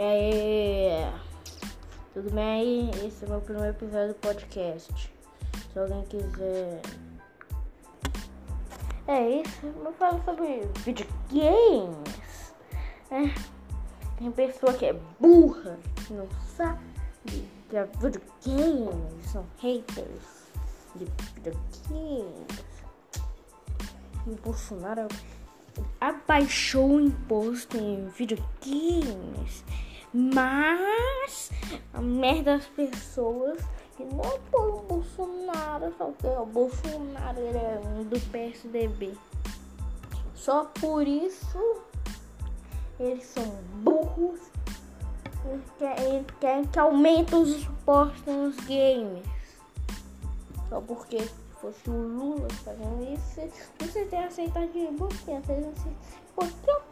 aí, tudo bem? Esse é meu primeiro episódio do podcast. Se alguém quiser. É isso, eu falo sobre videogames. É. Tem pessoa que é burra, que não sabe que é videogames, são haters de videogames. E Bolsonaro abaixou o imposto em videogames, mas a merda das pessoas que não apoiam o Bolsonaro, só que o Bolsonaro é um do PSDB. Só por isso eles são burros. Eles querem, querem que aumente os impostos nos games. Só porque fosse o Lula fazendo isso, você tem aceitado de boquinha, fez assim, pouquinho parada, não é?